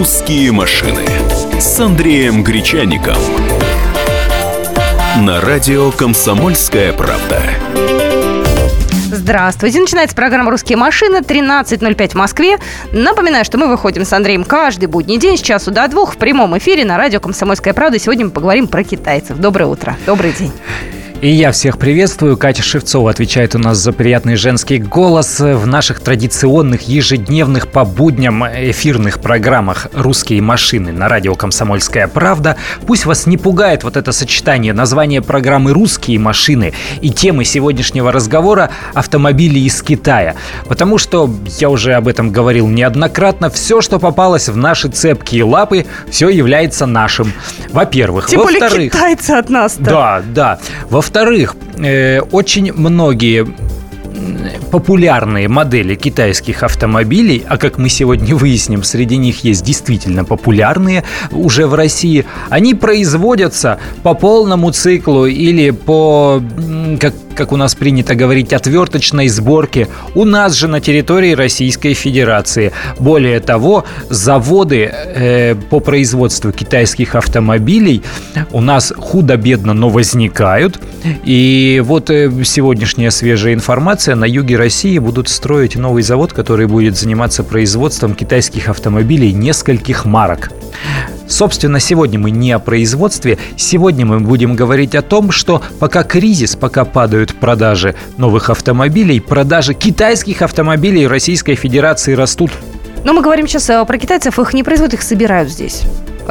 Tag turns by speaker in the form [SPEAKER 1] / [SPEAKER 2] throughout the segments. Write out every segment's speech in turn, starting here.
[SPEAKER 1] «Русские машины» с Андреем Гречаником. На радио «Комсомольская правда».
[SPEAKER 2] Здравствуйте. Начинается программа «Русские машины». 13.05 в Москве. Напоминаю, что мы выходим с Андреем каждый будний день с часу до двух в прямом эфире на радио «Комсомольская правда». Сегодня мы поговорим про китайцев. Доброе утро. Добрый день.
[SPEAKER 3] И я всех приветствую. Катя Шевцова отвечает у нас за приятный женский голос в наших традиционных ежедневных по будням эфирных программах «Русские машины» на радио «Комсомольская правда». Пусть вас не пугает вот это сочетание названия программы «Русские машины» и темы сегодняшнего разговора «Автомобили из Китая». Потому что, я уже об этом говорил неоднократно, все, что попалось в наши цепкие лапы, все является нашим. Во-первых.
[SPEAKER 2] Тем более китайцы от нас-то.
[SPEAKER 3] Да, да. Во во-вторых, э, очень многие популярные модели китайских автомобилей, а как мы сегодня выясним, среди них есть действительно популярные уже в России, они производятся по полному циклу или по, как, как у нас принято говорить, отверточной сборке у нас же на территории Российской Федерации. Более того, заводы э, по производству китайских автомобилей у нас худо-бедно, но возникают. И вот э, сегодняшняя свежая информация на юге России будут строить новый завод, который будет заниматься производством китайских автомобилей нескольких марок. Собственно, сегодня мы не о производстве, сегодня мы будем говорить о том, что пока кризис, пока падают продажи новых автомобилей, продажи китайских автомобилей Российской Федерации растут.
[SPEAKER 2] Но мы говорим сейчас э, про китайцев, их не производят, их собирают здесь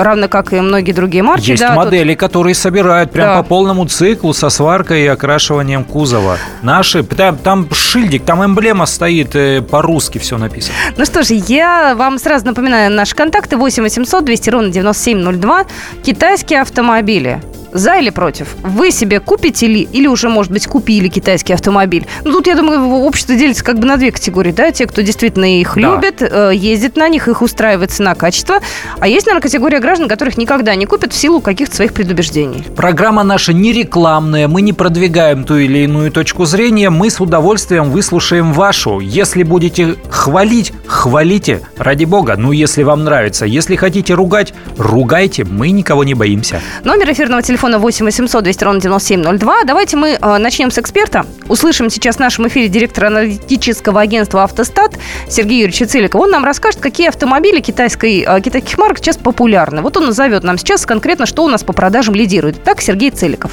[SPEAKER 2] равно как и многие другие марки.
[SPEAKER 3] Есть
[SPEAKER 2] да,
[SPEAKER 3] модели, тут... которые собирают прям да. по полному циклу со сваркой и окрашиванием кузова. Наши, там, там шильдик, там эмблема стоит, э, по-русски все написано.
[SPEAKER 2] Ну что ж, я вам сразу напоминаю наши контакты 8 800 200 ровно 9702. Китайские автомобили за или против? Вы себе купите ли, или уже, может быть, купили китайский автомобиль? Ну, тут, я думаю, общество делится как бы на две категории, да? Те, кто действительно их да. любит, э, ездит на них, их устраивает цена, качество. А есть, наверное, категория граждан, которых никогда не купят в силу каких-то своих предубеждений.
[SPEAKER 3] Программа наша не рекламная, мы не продвигаем ту или иную точку зрения, мы с удовольствием выслушаем вашу. Если будете хвалить, хвалите, ради бога. Ну, если вам нравится. Если хотите ругать, ругайте, мы никого не боимся.
[SPEAKER 2] Номер эфирного телефона телефона 8 800 200 ровно 9702. Давайте мы э, начнем с эксперта. Услышим сейчас в нашем эфире директора аналитического агентства «Автостат» Сергея Юрьевича Целикова. Он нам расскажет, какие автомобили китайской, э, китайских марок сейчас популярны. Вот он назовет нам сейчас конкретно, что у нас по продажам лидирует. Так, Сергей Целиков.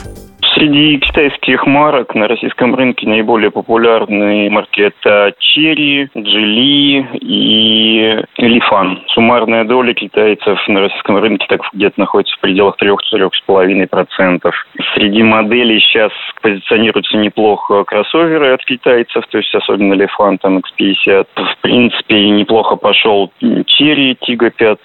[SPEAKER 4] Среди китайских марок на российском рынке наиболее популярные марки это Черри, Джили и Лифан. Суммарная доля китайцев на российском рынке так где-то находится в пределах 3-3,5%. Среди моделей сейчас позиционируются неплохо кроссоверы от китайцев, то есть особенно Лифан, там X50. В принципе, неплохо пошел Черри, Тига 5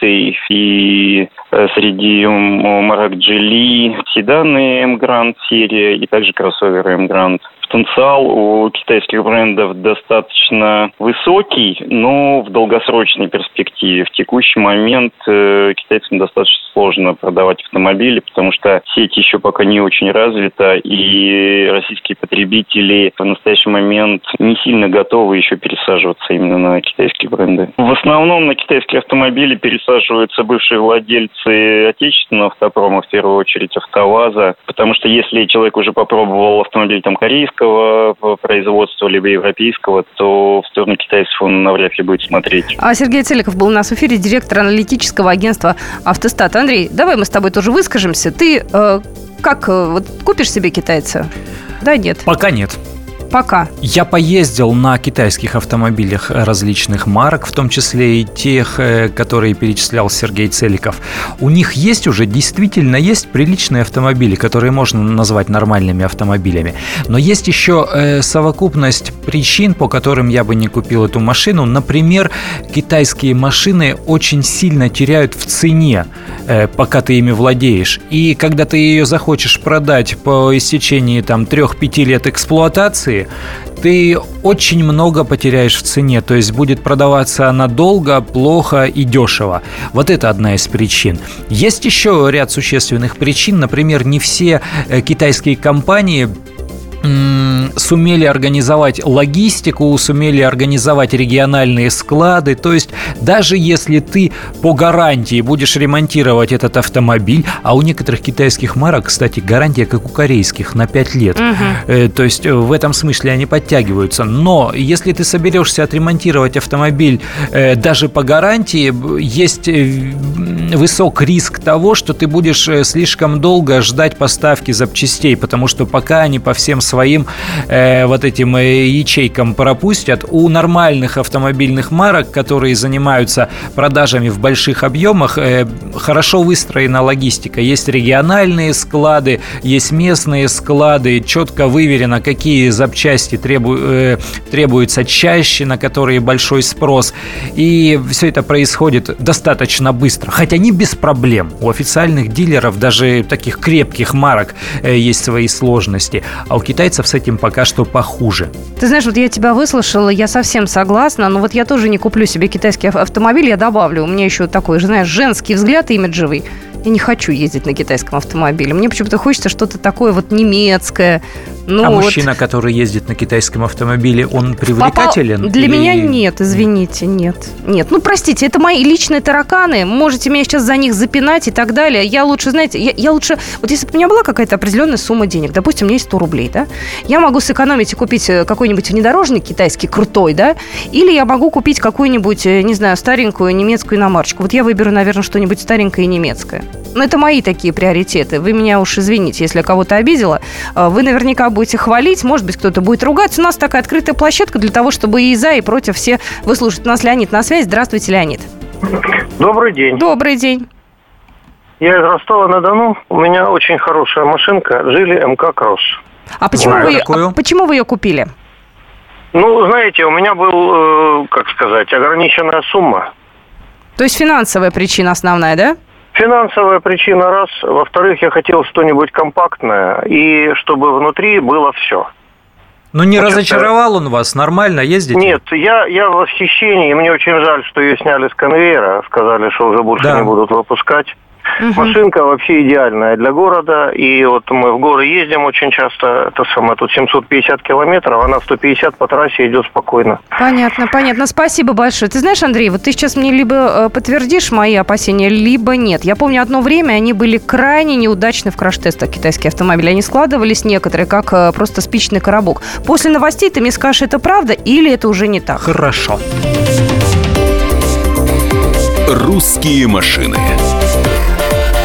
[SPEAKER 4] и э, среди марок Джили седаны M-Grand серия и также кроссоверы M-Grand потенциал у китайских брендов достаточно высокий, но в долгосрочной перспективе. В текущий момент э, китайцам достаточно сложно продавать автомобили, потому что сеть еще пока не очень развита, и российские потребители в настоящий момент не сильно готовы еще пересаживаться именно на китайские бренды. В основном на китайские автомобили пересаживаются бывшие владельцы отечественного автопрома, в первую очередь АвтоВАЗа, потому что если человек уже попробовал автомобиль там корейского, производства, либо европейского, то в сторону китайцев он навряд ли будет смотреть.
[SPEAKER 2] А Сергей Целиков был у нас в эфире, директор аналитического агентства «Автостат». Андрей, давай мы с тобой тоже выскажемся. Ты э, как, э, вот купишь себе китайца? Да, нет?
[SPEAKER 3] Пока нет.
[SPEAKER 2] Пока.
[SPEAKER 3] Я поездил на китайских автомобилях различных марок, в том числе и тех, э, которые перечислял Сергей Целиков. У них есть уже, действительно есть приличные автомобили, которые можно назвать нормальными автомобилями. Но есть еще э, совокупность причин, по которым я бы не купил эту машину. Например, китайские машины очень сильно теряют в цене, э, пока ты ими владеешь. И когда ты ее захочешь продать по истечении там 3-5 лет эксплуатации, ты очень много потеряешь в цене, то есть будет продаваться она долго, плохо и дешево. Вот это одна из причин. Есть еще ряд существенных причин, например, не все э, китайские компании сумели организовать логистику, сумели организовать региональные склады. То есть даже если ты по гарантии будешь ремонтировать этот автомобиль, а у некоторых китайских марок, кстати, гарантия как у корейских на 5 лет. Угу. То есть э, в этом смысле они подтягиваются. Но если ты соберешься отремонтировать автомобиль э, даже по гарантии, есть высок риск того, что ты будешь слишком долго ждать поставки запчастей, потому что пока они по всем своим э, вот этим э, ячейкам пропустят. У нормальных автомобильных марок, которые занимаются продажами в больших объемах, э, хорошо выстроена логистика. Есть региональные склады, есть местные склады, четко выверено, какие запчасти требу, э, требуются чаще, на которые большой спрос. И все это происходит достаточно быстро, хотя не без проблем. У официальных дилеров, даже таких крепких марок, э, есть свои сложности. А у китайцев с этим пока что похуже.
[SPEAKER 2] Ты знаешь, вот я тебя выслушала, я совсем согласна, но вот я тоже не куплю себе китайский автомобиль, я добавлю. У меня еще такой, знаешь, женский взгляд имиджевый. Я не хочу ездить на китайском автомобиле. Мне почему-то хочется что-то такое вот немецкое,
[SPEAKER 3] ну, а вот... мужчина, который ездит на китайском автомобиле, он привлекателен?
[SPEAKER 2] Попал... Для или... меня нет, извините, нет. Нет, ну простите, это мои личные тараканы. Можете меня сейчас за них запинать и так далее. Я лучше, знаете, я, я лучше... Вот если бы у меня была какая-то определенная сумма денег, допустим, у меня есть 100 рублей, да, я могу сэкономить и купить э, какой-нибудь внедорожник китайский крутой, да, или я могу купить какую-нибудь, э, не знаю, старенькую немецкую иномарочку. Вот я выберу, наверное, что-нибудь старенькое и немецкое. Но это мои такие приоритеты. Вы меня уж извините, если я кого-то обидела. Э, вы наверняка будете хвалить, может быть, кто-то будет ругаться. У нас такая открытая площадка для того, чтобы и за, и против все выслушать. У нас Леонид на связи. Здравствуйте, Леонид.
[SPEAKER 5] Добрый день.
[SPEAKER 2] Добрый день.
[SPEAKER 5] Я из Ростова-на-Дону. У меня очень хорошая машинка. Жили МК Кросс.
[SPEAKER 2] А почему, вы, а почему вы ее купили?
[SPEAKER 5] Ну, знаете, у меня был, э, как сказать, ограниченная сумма.
[SPEAKER 2] То есть финансовая причина основная, да?
[SPEAKER 5] Финансовая причина раз. Во-вторых, я хотел что-нибудь компактное, и чтобы внутри было все.
[SPEAKER 3] Ну, не Значит, разочаровал он вас? Нормально ездите?
[SPEAKER 5] Нет, я, я в восхищении. Мне очень жаль, что ее сняли с конвейера. Сказали, что уже больше да. не будут выпускать. Угу. Машинка вообще идеальная для города. И вот мы в горы ездим очень часто. Это самое, тут 750 километров, она 150 по трассе идет спокойно.
[SPEAKER 2] Понятно, понятно. Спасибо большое. Ты знаешь, Андрей, вот ты сейчас мне либо э, подтвердишь мои опасения, либо нет. Я помню, одно время они были крайне неудачны в краш-тестах китайские автомобили. Они складывались некоторые как э, просто спичный коробок. После новостей ты мне скажешь, это правда или это уже не так?
[SPEAKER 3] Хорошо.
[SPEAKER 1] «Русские машины»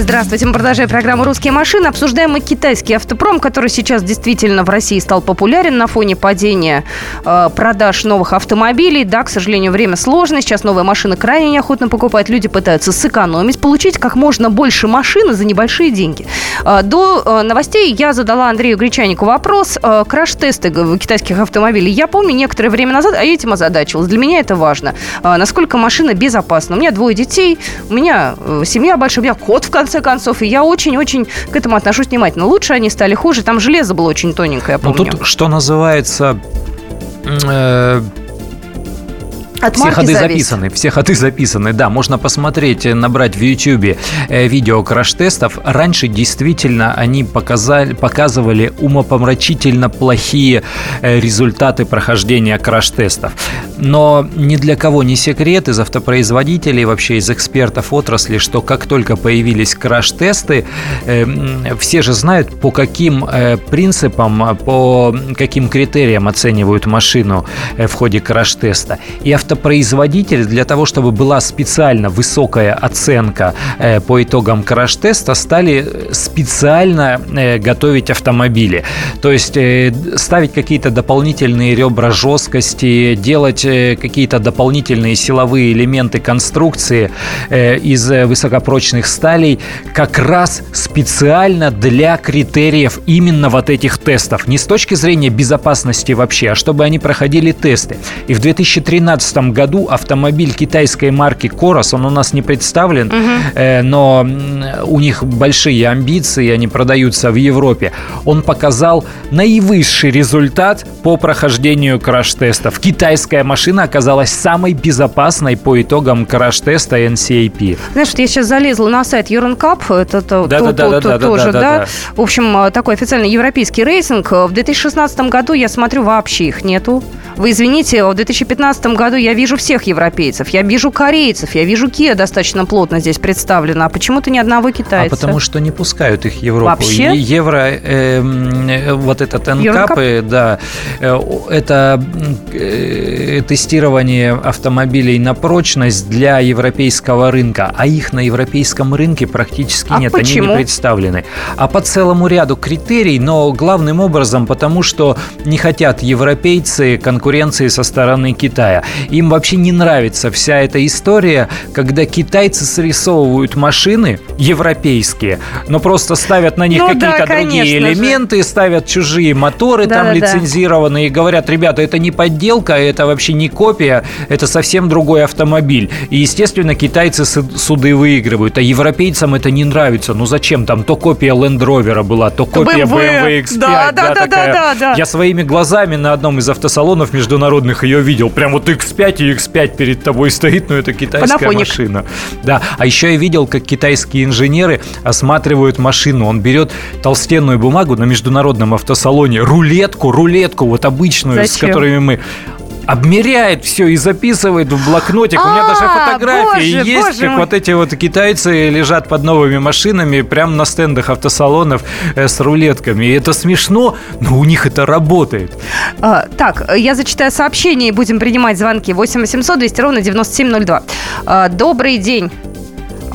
[SPEAKER 2] Здравствуйте, мы продолжаем программу «Русские машины». Обсуждаем мы китайский автопром, который сейчас действительно в России стал популярен на фоне падения э, продаж новых автомобилей. Да, к сожалению, время сложное. Сейчас новые машины крайне неохотно покупают. Люди пытаются сэкономить, получить как можно больше машины за небольшие деньги. Э, до э, новостей я задала Андрею Гречанику вопрос. Э, краш-тесты китайских автомобилей. Я помню некоторое время назад, а я этим озадачилась. Для меня это важно. Э, насколько машина безопасна. У меня двое детей, у меня э, семья большая, у меня кот в конце конце концов. И я очень-очень к этому отношусь внимательно. Лучше они стали, хуже. Там железо было очень тоненькое, я помню.
[SPEAKER 3] Ну, тут, что называется... Э
[SPEAKER 2] От
[SPEAKER 3] все ходы
[SPEAKER 2] зависит.
[SPEAKER 3] записаны, все ходы записаны, да, можно посмотреть, э, набрать в YouTube э, видео краш-тестов. Раньше действительно они показали, показывали умопомрачительно плохие э, результаты прохождения краш-тестов. Но ни для кого не секрет из автопроизводителей, вообще из экспертов отрасли, что как только появились краш-тесты, все же знают, по каким принципам, по каким критериям оценивают машину в ходе краш-теста. И авто автопроизводитель для того, чтобы была специально высокая оценка э, по итогам краш-теста, стали специально э, готовить автомобили. То есть э, ставить какие-то дополнительные ребра жесткости, делать какие-то дополнительные силовые элементы конструкции из высокопрочных сталей как раз специально для критериев именно вот этих тестов. Не с точки зрения безопасности вообще, а чтобы они проходили тесты. И в 2013 году автомобиль китайской марки Корос, он у нас не представлен, угу. но у них большие амбиции, они продаются в Европе. Он показал наивысший результат по прохождению краш-тестов. Китайская машина оказалась самой безопасной по итогам краш-теста NCAP.
[SPEAKER 2] Знаешь, вот я сейчас залезла на сайт Euroncap, это то,
[SPEAKER 3] да, то, да, то, да,
[SPEAKER 2] то,
[SPEAKER 3] да,
[SPEAKER 2] тоже,
[SPEAKER 3] да,
[SPEAKER 2] да,
[SPEAKER 3] да, да.
[SPEAKER 2] В общем, такой официальный европейский рейтинг. В 2016 году, я смотрю, вообще их нету. Вы извините, в 2015 году я вижу всех европейцев, я вижу корейцев, я вижу Kia достаточно плотно здесь представлена, а почему-то ни одного китайца.
[SPEAKER 3] А потому что не пускают их в Европу.
[SPEAKER 2] Вообще?
[SPEAKER 3] Евро, э, э, вот этот НКАП, да, э, это э, тестирование автомобилей на прочность для европейского рынка, а их на европейском рынке практически
[SPEAKER 2] а
[SPEAKER 3] нет,
[SPEAKER 2] почему?
[SPEAKER 3] они не представлены. А по целому ряду критерий, но главным образом потому, что не хотят европейцы конкурировать конкуренции со стороны Китая. Им вообще не нравится вся эта история, когда китайцы срисовывают машины европейские, но просто ставят на них ну, какие-то да, другие элементы, же. ставят чужие моторы да, там да, лицензированные и говорят, ребята, это не подделка, это вообще не копия, это совсем другой автомобиль. И, естественно, китайцы суды выигрывают, а европейцам это не нравится. Ну зачем там? То копия Land Rover была, то копия BMW, BMW X5. Да, да, да, да, да, да. Я своими глазами на одном из автосалонов международных ее видел. Прям вот X5 и X5 перед тобой стоит, но это китайская Панафоник. машина. Да, а еще я видел, как китайские инженеры осматривают машину. Он берет толстенную бумагу на международном автосалоне, рулетку, рулетку вот обычную, Зачем? с которыми мы обмеряет все и записывает в блокнотик. У меня даже
[SPEAKER 2] А,
[SPEAKER 3] фотографии есть, как вот эти вот китайцы лежат под новыми машинами прямо на стендах автосалонов э, с рулетками. И это смешно, но у них это работает.
[SPEAKER 2] А, так, я зачитаю сообщение и будем принимать звонки. 8 800 200 ровно 9702. А, добрый день.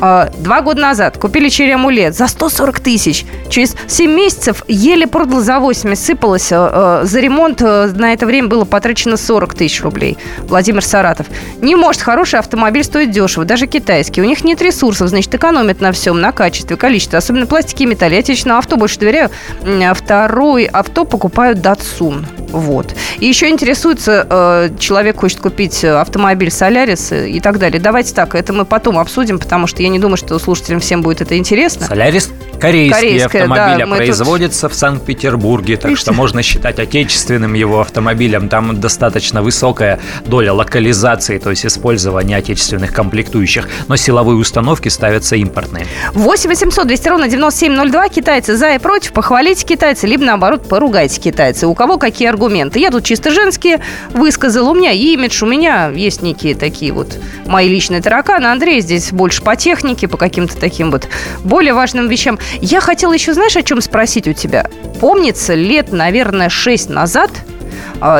[SPEAKER 2] А, Два года назад купили черри амулет за 140 тысяч. Через 7 месяцев еле продал за 80, сыпалось. а, а, За ремонт а, на это время было потрачено 40 тысяч рублей. Владимир Саратов. Не может хороший автомобиль стоить дешево, даже китайский. У них нет ресурсов, значит, экономят на всем, на качестве, количестве, особенно пластике и металле. Я отечественному авто больше доверяю. А Второй авто покупают Датсун. Вот. И еще интересуется, э, человек хочет купить э, автомобиль Солярис и так далее. Давайте так, это мы потом обсудим, потому что я не думаю, что слушателям всем будет это интересно.
[SPEAKER 3] Солярис корейский
[SPEAKER 2] Корейская,
[SPEAKER 3] автомобиль,
[SPEAKER 2] да, мы
[SPEAKER 3] производится в Санкт-Петербурге, так что можно считать отечественным его автомобилем. Там достаточно высокая доля локализации, то есть использования отечественных комплектующих, но силовые установки ставятся импортные.
[SPEAKER 2] 8 800 200 ровно 9702. Китайцы за и против. Похвалите китайца, либо наоборот поругайте китайцы. У кого какие аргументы? Я тут чисто женские высказал. У меня имидж, у меня есть некие такие вот мои личные тараканы. Андрей здесь больше по технике, по каким-то таким вот более важным вещам. Я хотела еще, знаешь, о чем спросить у тебя? Помнится, лет, наверное, 6 назад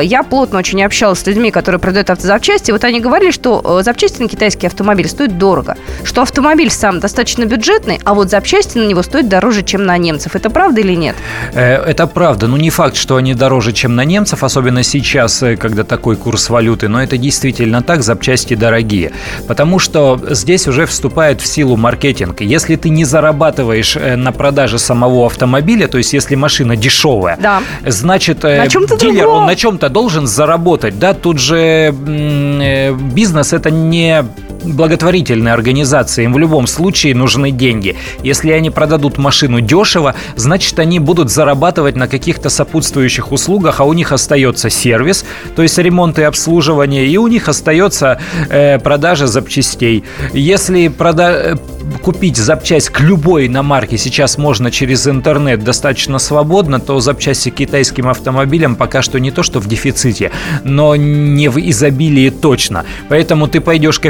[SPEAKER 2] я плотно очень общалась с людьми, которые продают автозапчасти. Вот они говорили, что э, запчасти на китайский автомобиль стоят дорого. Что автомобиль сам достаточно бюджетный, а вот запчасти на него стоят дороже, чем на немцев. Это правда или нет?
[SPEAKER 3] Э, Это правда. Ну, не факт, что они дороже, чем на немцев, особенно сейчас, э, когда такой курс валюты, но это действительно так, запчасти дорогие. Потому что здесь уже вступает в силу маркетинг. Если ты не зарабатываешь на продаже самого автомобиля, то есть если машина дешевая,
[SPEAKER 2] Да.
[SPEAKER 3] значит,
[SPEAKER 2] На
[SPEAKER 3] дилер,
[SPEAKER 2] другом.
[SPEAKER 3] он на чем-то должен заработать, да, тут же э, бизнес это не благотворительные организации, им в любом случае нужны деньги. Если они продадут машину дешево, значит, они будут зарабатывать на каких-то сопутствующих услугах, а у них остается сервис, то есть ремонт и обслуживание, и у них остается э, продажа запчастей. Если прода купить запчасть к любой иномарке сейчас можно через интернет достаточно свободно, то запчасти к китайским автомобилям пока что не то, что в дефиците, но не в изобилии точно. Поэтому ты пойдешь к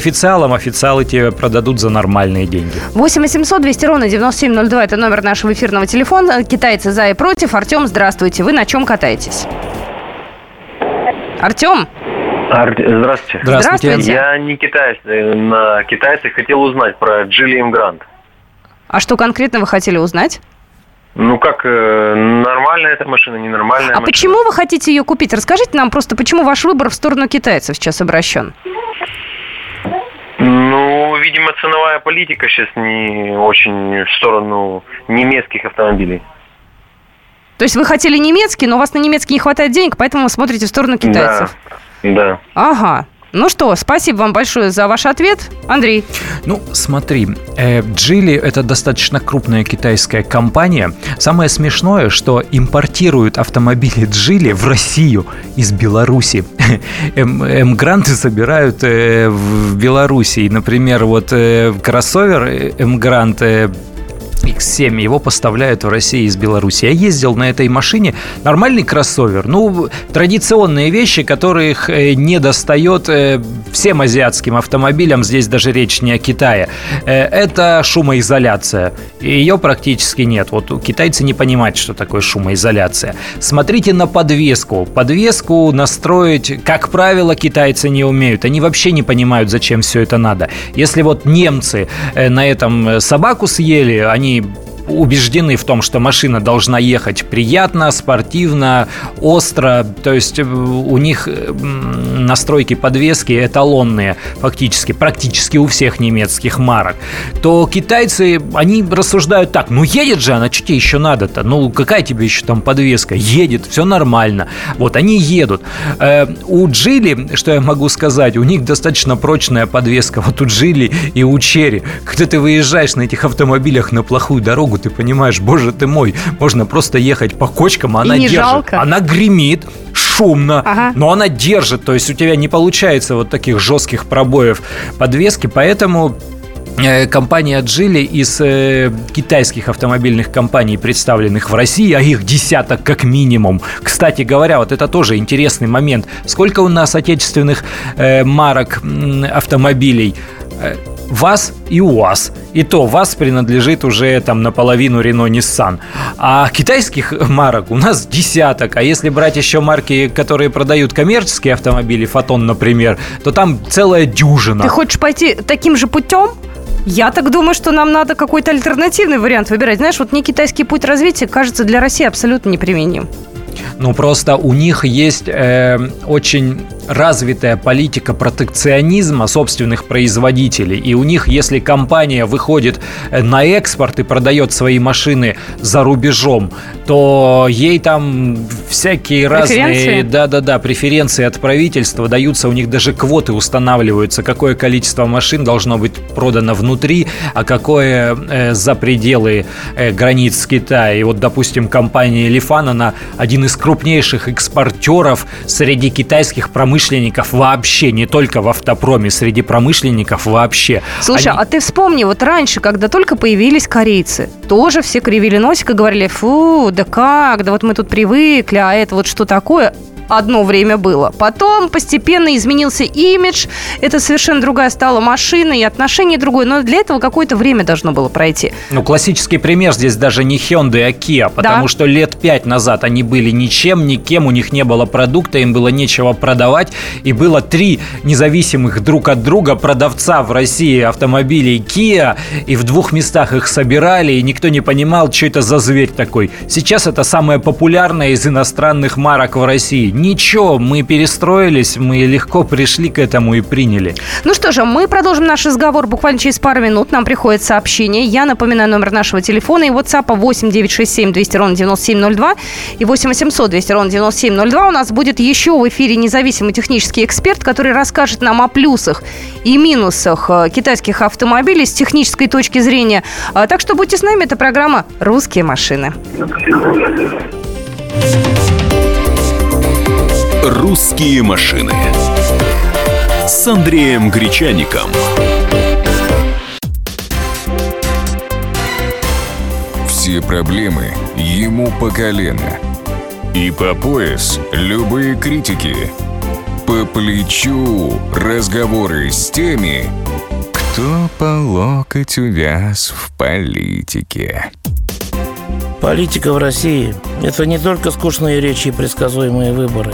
[SPEAKER 3] официалам, официалы тебе продадут за нормальные деньги.
[SPEAKER 2] 8 800 200 ровно 9702 – это номер нашего эфирного телефона. Китайцы за и против. Артем, здравствуйте. Вы на чем катаетесь? Артем?
[SPEAKER 6] Ар... Здравствуйте.
[SPEAKER 2] Здравствуйте.
[SPEAKER 6] Я не китаец. Э, на китайцах хотел узнать про Джиллием Грант.
[SPEAKER 2] А что конкретно вы хотели узнать?
[SPEAKER 6] Ну как, э, нормальная эта машина, ненормальная
[SPEAKER 2] А
[SPEAKER 6] машина?
[SPEAKER 2] почему вы хотите ее купить? Расскажите нам просто, почему ваш выбор в сторону китайцев сейчас обращен?
[SPEAKER 6] Ну, видимо, ценовая политика сейчас не очень в сторону немецких автомобилей.
[SPEAKER 2] То есть вы хотели немецкий, но у вас на немецкий не хватает денег, поэтому вы смотрите в сторону китайцев.
[SPEAKER 6] Да, да.
[SPEAKER 2] Ага. Ну что, спасибо вам большое за ваш ответ. Андрей.
[SPEAKER 3] Ну, смотри, э, Джили это достаточно крупная китайская компания. Самое смешное, что импортируют автомобили Джили в Россию из Беларуси. М-гранты собирают э, в Беларуси. Например, вот э, кроссовер М-грант X7, его поставляют в России из Беларуси. Я ездил на этой машине, нормальный кроссовер, ну, традиционные вещи, которых э, не достает э, всем азиатским автомобилям, здесь даже речь не о Китае. Э, это шумоизоляция, ее практически нет. Вот китайцы не понимают, что такое шумоизоляция. Смотрите на подвеску. Подвеску настроить, как правило, китайцы не умеют. Они вообще не понимают, зачем все это надо. Если вот немцы на этом собаку съели, они они убеждены в том, что машина должна ехать приятно, спортивно, остро. То есть э, у них настройки подвески эталонные фактически, практически у всех немецких марок. То китайцы, они рассуждают так, ну едет же она, что тебе еще надо-то? Ну какая тебе еще там подвеска? Едет, все нормально. Вот они едут. Э, у Джили, что я могу сказать, у них достаточно прочная подвеска. Вот у Джили и у Черри. Когда ты выезжаешь на этих автомобилях на плохую дорогу, ты понимаешь, боже ты мой, можно просто ехать по кочкам, а она держит.
[SPEAKER 2] жалко.
[SPEAKER 3] Она гремит, шумно,
[SPEAKER 2] Ага.
[SPEAKER 3] но она держит, то есть у тебя не получается вот таких жестких пробоев подвески, поэтому э, компания Джили из э, китайских автомобильных компаний, представленных в России, а их десяток как минимум. Кстати говоря, вот это тоже интересный момент. Сколько у нас отечественных э, марок м, автомобилей? ВАЗ и УАЗ. И то ВАЗ принадлежит уже там наполовину Рено Nissan. А китайских марок у нас десяток. А если брать еще марки, которые продают коммерческие автомобили, Фотон, например, то там целая дюжина.
[SPEAKER 2] Ты хочешь пойти таким же путем? Я так думаю, что нам надо какой-то альтернативный вариант выбирать. Знаешь, вот мне китайский путь развития кажется для России абсолютно неприменим.
[SPEAKER 3] Ну, просто у них есть э, очень развитая политика протекционизма собственных производителей. И у них, если компания выходит э, на экспорт и продает свои машины за рубежом, то ей там всякие разные... Да-да-да, преференции от правительства даются, у них даже квоты устанавливаются, какое количество машин должно быть продано внутри, а какое э, за пределы э, границ Китая. И вот, допустим, компания Лифан, она один из крупнейших экспортеров среди китайских промышленников вообще, не только в автопроме, среди промышленников вообще.
[SPEAKER 2] Слушай,
[SPEAKER 3] Они-
[SPEAKER 2] а ты вспомни, вот раньше, когда только появились корейцы, тоже все кривили носик и говорили, фу, да как, да вот мы тут привыкли, а это вот что такое? Одно время было. Потом постепенно изменился имидж, это совершенно другая стала машина и отношение другое, но для этого какое-то время должно было пройти.
[SPEAKER 3] Ну, классический пример здесь даже не Hyundai, а Kia, потому
[SPEAKER 2] Да.
[SPEAKER 3] что лет пять назад они были ничем, никем, у них не было продукта, им было нечего продавать, и было три независимых друг от друга продавца в России автомобилей Kia, и в двух местах их собирали, и никто не понимал, что это за зверь такой. Сейчас это самая популярная из иностранных марок в России. Ничего, мы перестроились, мы легко пришли к этому и приняли.
[SPEAKER 2] Ну что же, мы продолжим наш разговор буквально через пару минут. Нам приходит сообщение. Я напоминаю номер нашего телефона и WhatsApp 8 967 200 ровно 9702 и 8 800 200 ровно 9702. У нас будет еще в эфире независимый технический эксперт, который расскажет нам о плюсах и минусах э, китайских автомобилей с технической точки зрения. А, так что будьте с нами, это программа «Русские машины».
[SPEAKER 1] «Русские машины» с Андреем Гречаником.
[SPEAKER 7] Все проблемы ему по колено. И по пояс любые критики. По плечу разговоры с теми, кто по локоть увяз в политике.
[SPEAKER 8] Политика в России – это не только скучные речи и предсказуемые выборы.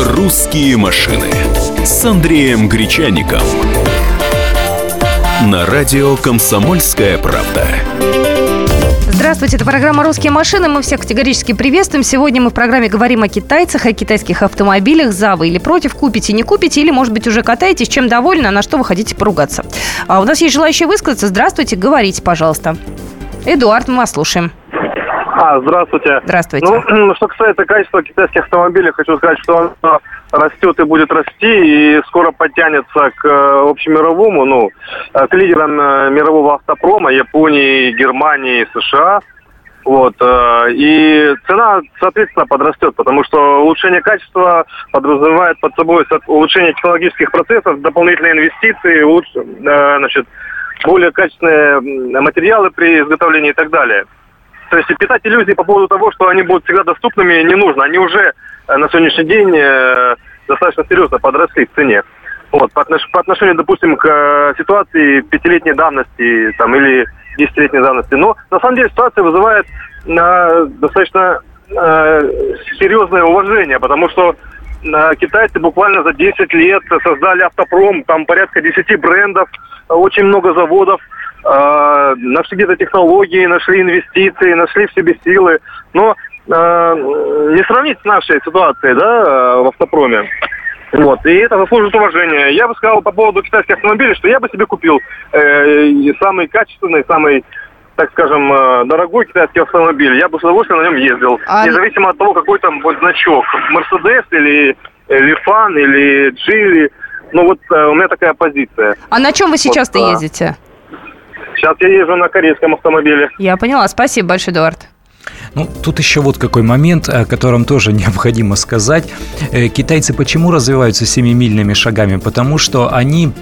[SPEAKER 1] «Русские машины» с Андреем Гречаником. На радио «Комсомольская правда».
[SPEAKER 2] Здравствуйте, это программа «Русские машины». Мы всех категорически приветствуем. Сегодня мы в программе говорим о китайцах, о китайских автомобилях. За вы или против, купите, не купите, или, может быть, уже катаетесь, чем довольны, а на что вы хотите поругаться. А у нас есть желающие высказаться. Здравствуйте, говорите, пожалуйста. Эдуард, мы вас слушаем.
[SPEAKER 9] А, здравствуйте.
[SPEAKER 2] Здравствуйте.
[SPEAKER 9] Ну, что касается качества китайских автомобилей, хочу сказать, что оно растет и будет расти, и скоро подтянется к э, общемировому, ну, э, к лидерам э, мирового автопрома, Японии, Германии, США. Вот. И цена, соответственно, подрастет, потому что улучшение качества подразумевает под собой улучшение технологических процессов, дополнительные инвестиции, луч, значит, более качественные материалы при изготовлении и так далее. То есть питать иллюзии по поводу того, что они будут всегда доступными, не нужно. Они уже э, на сегодняшний день э, достаточно серьезно подросли в цене. Вот, по, отнош, по отношению, допустим, к э, ситуации пятилетней давности там, или десятилетней давности. Но на самом деле ситуация вызывает э, достаточно э, серьезное уважение, потому что э, китайцы буквально за 10 лет создали автопром, там порядка 10 брендов, очень много заводов – э, нашли где-то технологии, нашли инвестиции, нашли в себе силы. Но э, не сравнить с нашей ситуацией, да, в автопроме. Вот, и это заслуживает уважения. Я бы сказал по поводу китайских автомобилей, что я бы себе купил э, самый качественный, самый так скажем, э, дорогой китайский автомобиль, я бы с удовольствием на нем ездил. А... Независимо от того, какой там будет значок. Мерседес или Лифан или Джили. Ну вот э, у меня такая позиция.
[SPEAKER 2] А на чем вы сейчас-то вот, ездите?
[SPEAKER 9] Сейчас я езжу на корейском автомобиле.
[SPEAKER 2] Я поняла. Спасибо большое, Эдуард.
[SPEAKER 3] Ну, тут еще вот какой момент, о котором тоже необходимо сказать. Э, китайцы почему развиваются семимильными шагами? Потому что они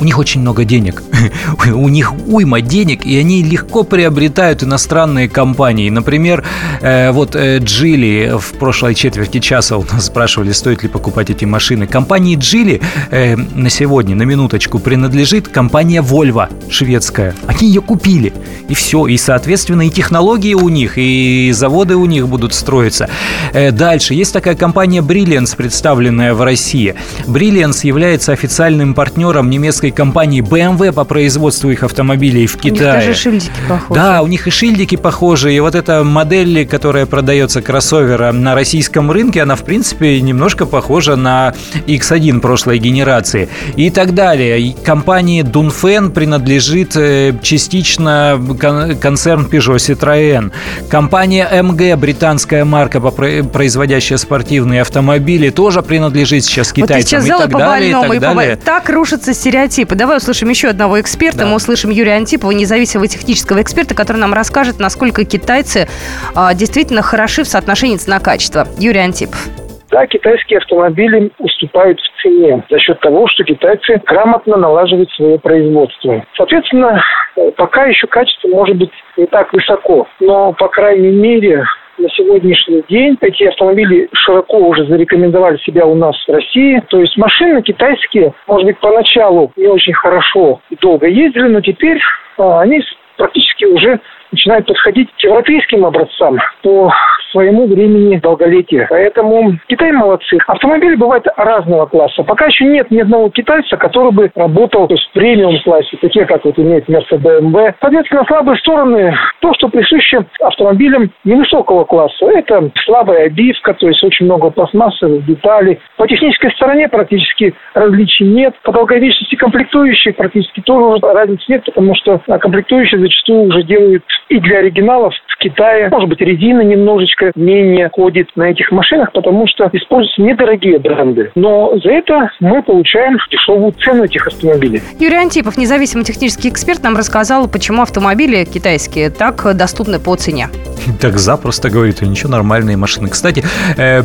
[SPEAKER 3] у них очень много денег. у них уйма денег, и они легко приобретают иностранные компании. Например, э, вот э, Джили в прошлой четверти часа у нас спрашивали, стоит ли покупать эти машины. Компании Джили э, на сегодня, на минуточку, принадлежит компания Volvo, шведская. Они ее купили, и все. И, соответственно, и технологии у них, и заводы у них будут строиться. Дальше. Есть такая компания Brilliance, представленная в России. Brilliance является официальным партнером директором немецкой компании BMW по производству их автомобилей в Китае. У них
[SPEAKER 2] даже шильдики похожи.
[SPEAKER 3] Да, у них и шильдики похожи. И вот эта модель, которая продается кроссовера на российском рынке, она, в принципе, немножко похожа на X1 прошлой генерации. И так далее. И компании Dunfen принадлежит э, частично концерн Peugeot Citroën. Компания MG, британская марка, производящая спортивные автомобили, тоже принадлежит сейчас китайцам. Вот и так далее, и так далее.
[SPEAKER 2] Так рушится стереотипы. Давай услышим еще одного эксперта. Да. Мы услышим Юрия Антипова, независимого технического эксперта, который нам расскажет, насколько китайцы а, действительно хороши в соотношении цена-качество. Юрий Антипов.
[SPEAKER 10] да, китайские автомобили уступают в цене за счет того, что китайцы грамотно налаживают свое производство. Соответственно, пока еще качество может быть не так высоко, но, по крайней мере, на сегодняшний день эти автомобили широко уже зарекомендовали себя у нас в России. То есть машины китайские, может быть, поначалу не очень хорошо и долго ездили, но теперь а, они практически уже начинают подходить к европейским образцам по своему времени долголетия. Поэтому Китай молодцы. Автомобили бывают разного класса. Пока еще нет ни одного китайца, который бы работал в премиум-классе, такие, как вот имеет Mercedes BMW. Соответственно, слабые стороны то, что присуще автомобилям невысокого класса. Это слабая обивка, то есть очень много пластмассовых деталей. По технической стороне практически различий нет. По долговечности комплектующих практически тоже разницы нет, потому что комплектующие зачастую уже делают и для оригиналов в Китае, может быть, резина немножечко менее ходит на этих машинах, потому что используются недорогие бренды. Но за это мы получаем дешевую цену этих автомобилей.
[SPEAKER 2] Юрий Антипов, независимый технический эксперт, нам рассказал, почему автомобили китайские так доступны по цене.
[SPEAKER 3] Так запросто говорит, ничего, нормальные машины. Кстати, э,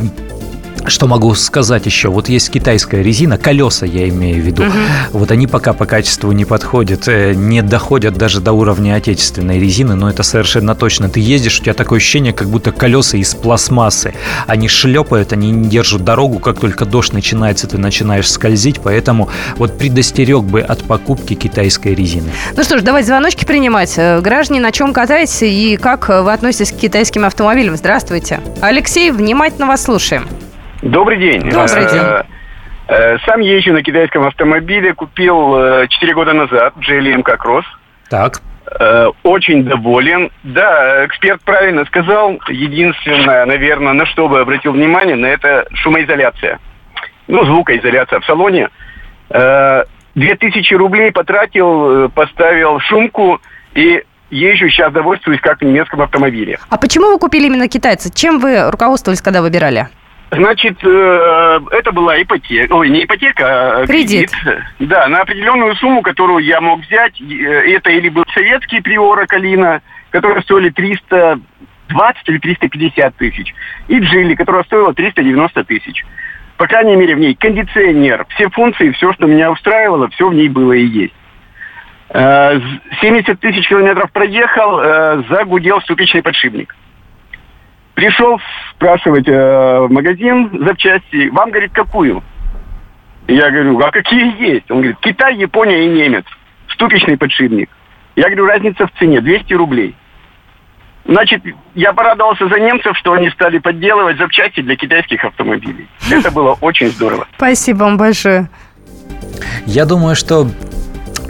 [SPEAKER 3] что могу сказать еще? Вот есть китайская резина, колеса я имею в виду. Угу. Вот они пока по качеству не подходят, э, не доходят даже до уровня отечественной резины, но это совершенно точно. Ты ездишь, у тебя такое ощущение, как будто колеса из пластмассы. Они шлепают, они не держат дорогу, как только дождь начинается, ты начинаешь скользить, поэтому вот предостерег бы от покупки китайской резины.
[SPEAKER 2] Ну что ж, давайте звоночки принимать. Э, граждане, на чем катаетесь и как вы относитесь к китайским автомобилям? Здравствуйте. Алексей, внимательно вас слушаем.
[SPEAKER 11] Добрый день.
[SPEAKER 2] Добрый день. Э,
[SPEAKER 11] э, сам езжу на китайском автомобиле, купил 4 э, года назад GLM как рос.
[SPEAKER 3] Так.
[SPEAKER 11] Очень доволен. Да, эксперт правильно сказал. Единственное, наверное, на что бы обратил внимание, на это шумоизоляция. Ну, звукоизоляция в салоне. 2000 рублей потратил, поставил шумку и езжу сейчас довольствуюсь как в немецком автомобиле.
[SPEAKER 2] А почему вы купили именно китайца? Чем вы руководствовались, когда выбирали?
[SPEAKER 11] Значит, э, это была ипотека, ой, не ипотека, а
[SPEAKER 2] кредит.
[SPEAKER 11] кредит. Да, на определенную сумму, которую я мог взять. Э, это или был советский приора Калина, которые стоили 320 или 350 тысяч. И Джили, которая стоила 390 тысяч. По крайней мере, в ней кондиционер, все функции, все, что меня устраивало, все в ней было и есть. 70 э, тысяч километров проехал, загудел ступичный подшипник. Пришел спрашивать э, в магазин запчасти. Вам, говорит, какую? Я говорю, а какие есть? Он говорит, Китай, Япония и немец. Ступичный подшипник. Я говорю, разница в цене 200 рублей. Значит, я порадовался за немцев, что они стали подделывать запчасти для китайских автомобилей. Это было очень здорово.
[SPEAKER 2] Спасибо вам большое.
[SPEAKER 3] Я думаю, что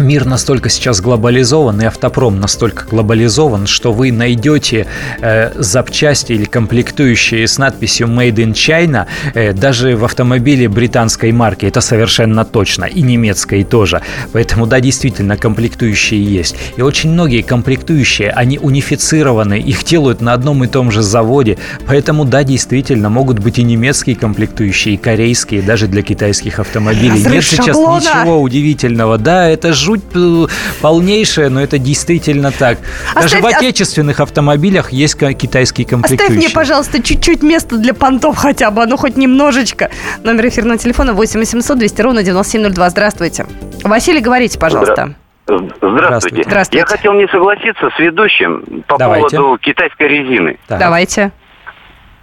[SPEAKER 3] мир настолько сейчас глобализован, и автопром настолько глобализован, что вы найдете э, запчасти или комплектующие с надписью Made in China э, даже в автомобиле британской марки. Это совершенно точно. И немецкой тоже. Поэтому, да, действительно, комплектующие есть. И очень многие комплектующие, они унифицированы, их делают на одном и том же заводе. Поэтому, да, действительно, могут быть и немецкие комплектующие, и корейские, даже для китайских автомобилей.
[SPEAKER 2] Разрыв
[SPEAKER 3] Нет сейчас
[SPEAKER 2] шаблона.
[SPEAKER 3] ничего удивительного. Да, это жуть жуть э, полнейшая, но это действительно так. Даже Оставь, в отечественных автомобилях есть китайские комплектующие.
[SPEAKER 2] Оставь мне, пожалуйста, чуть-чуть места для понтов хотя бы, ну хоть немножечко. Номер эфирного телефона 8 800 200 ровно 9702. Здравствуйте. Василий, говорите, пожалуйста.
[SPEAKER 12] Здравствуйте.
[SPEAKER 2] Здравствуйте.
[SPEAKER 12] Я хотел не согласиться с ведущим по
[SPEAKER 3] Давайте.
[SPEAKER 12] поводу китайской резины.
[SPEAKER 2] Так. Давайте.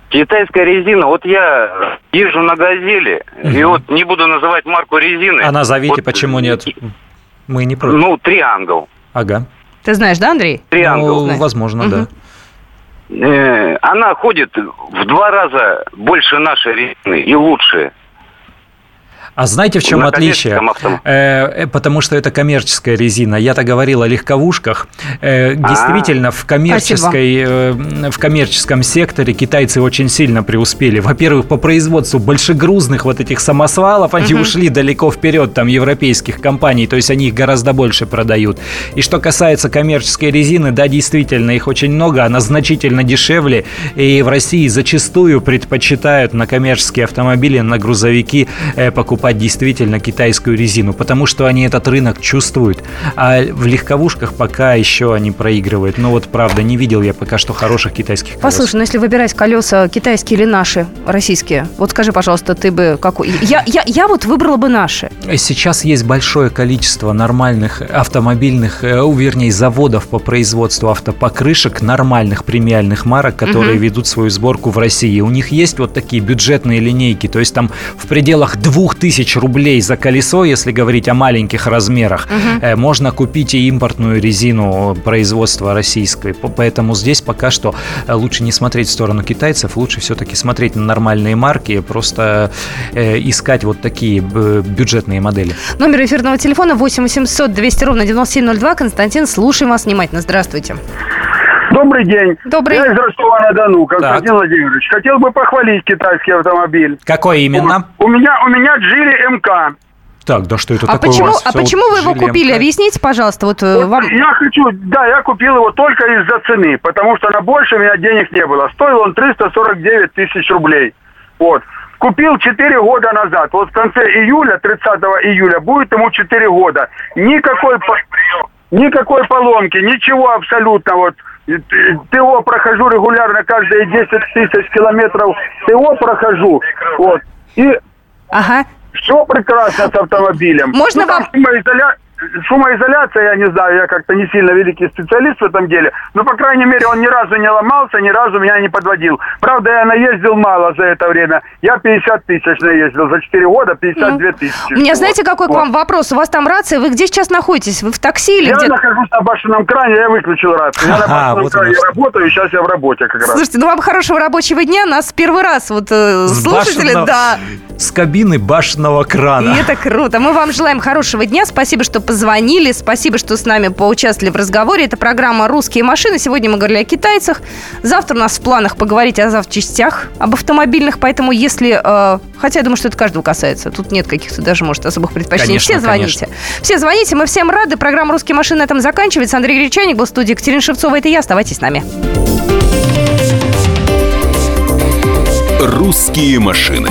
[SPEAKER 12] Китайская резина, вот я езжу на «Газели», угу. и вот не буду называть марку резины.
[SPEAKER 3] А назовите,
[SPEAKER 12] вот,
[SPEAKER 3] почему нет? Мы не против.
[SPEAKER 12] Ну, триангл.
[SPEAKER 3] Ага.
[SPEAKER 2] Ты знаешь, да, Андрей?
[SPEAKER 3] Триангл. Ну, возможно, угу. да.
[SPEAKER 12] Э, она ходит в два раза больше нашей резины и лучше.
[SPEAKER 3] А знаете, в чем На отличие? Э, э, потому что это коммерческая резина. Я-то говорил о легковушках. Э, действительно, в, коммерческой, э, в коммерческом секторе китайцы очень сильно преуспели. Во-первых, по производству большегрузных вот этих самосвалов они угу. ушли далеко вперед там европейских компаний, то есть они их гораздо больше продают. И что касается коммерческой резины, да, действительно, их очень много, она значительно дешевле, и в России зачастую предпочитают на коммерческие автомобили, на грузовики покупать покупать действительно китайскую резину, потому что они этот рынок чувствуют. А в легковушках пока еще они проигрывают. Но вот правда, не видел я пока что хороших китайских колес.
[SPEAKER 2] Послушай, ну если выбирать колеса китайские или наши, российские, вот скажи, пожалуйста, ты бы какой? Я, я, я вот выбрала бы наши.
[SPEAKER 3] Сейчас есть большое количество нормальных автомобильных, э, вернее, заводов по производству автопокрышек, нормальных премиальных марок, которые угу. ведут свою сборку в России. У них есть вот такие бюджетные линейки, то есть там в пределах 2000 рублей за колесо, если говорить о маленьких размерах, угу. можно купить и импортную резину производства российской. Поэтому здесь пока что э, лучше не смотреть в сторону китайцев, лучше все-таки смотреть на нормальные марки, просто э, искать вот такие бюджетные модели.
[SPEAKER 2] Номер эфирного телефона 8 800 200 ровно 9702. Константин, слушаем вас внимательно. Здравствуйте.
[SPEAKER 13] Добрый день.
[SPEAKER 2] Добрый.
[SPEAKER 13] Я из Ростова-на-Дону, Константин так. Владимирович. Хотел бы похвалить китайский автомобиль.
[SPEAKER 3] Какой именно?
[SPEAKER 13] У, у меня у меня Джили МК.
[SPEAKER 3] Так, да что это
[SPEAKER 2] а
[SPEAKER 3] такое?
[SPEAKER 2] Почему, а почему вы его купили? Объясните, пожалуйста. Вот,
[SPEAKER 13] э,
[SPEAKER 2] вот вам...
[SPEAKER 13] Я хочу, да, я купил его только из-за цены, потому что на больше у меня денег не было. Стоил он 349 тысяч рублей. Вот. Купил 4 года назад. Вот в конце июля, 30 июля, будет ему 4 года. Никакой, никакой поломки, ничего абсолютно. Вот ТО прохожу регулярно каждые 10 тысяч километров. ТО прохожу. Вот. И
[SPEAKER 2] ага.
[SPEAKER 13] все прекрасно с автомобилем.
[SPEAKER 2] Можно ну, вам...
[SPEAKER 13] Шумоизоля шумоизоляция, я не знаю, я как-то не сильно великий специалист в этом деле, но, по крайней мере, он ни разу не ломался, ни разу меня не подводил. Правда, я наездил мало за это время. Я 50 тысяч наездил за 4 года, 52 тысячи.
[SPEAKER 2] У меня, знаете, какой вот. к вам вопрос? У вас там рация, вы где сейчас находитесь? Вы в такси или
[SPEAKER 13] я
[SPEAKER 2] где?
[SPEAKER 13] Я нахожусь на башенном кране, я выключил рацию. Я на башенном вот кране работаю, сейчас я в работе как раз.
[SPEAKER 2] Слушайте, ну вам хорошего рабочего дня. Нас первый раз вот э, слушатели, башенного... да.
[SPEAKER 3] С кабины башенного крана.
[SPEAKER 2] И это круто. Мы вам желаем хорошего дня. Спасибо, что позвонили. Спасибо, что с нами поучаствовали в разговоре. Это программа «Русские машины». Сегодня мы говорили о китайцах. Завтра у нас в планах поговорить о запчастях, об автомобильных. Поэтому если... Э, хотя я думаю, что это каждого касается. Тут нет каких-то даже, может, особых предпочтений.
[SPEAKER 3] Конечно,
[SPEAKER 2] все звоните.
[SPEAKER 3] Конечно.
[SPEAKER 2] Все звоните. Мы всем рады. Программа «Русские машины» на этом заканчивается. Андрей Гречаник был в студии. Екатерина Шевцова. Это я. Оставайтесь с нами.
[SPEAKER 1] «Русские машины»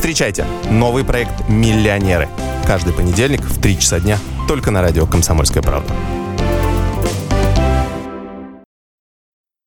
[SPEAKER 14] Встречайте новый проект «Миллионеры». Каждый понедельник в 3 часа дня только на радио «Комсомольская правда».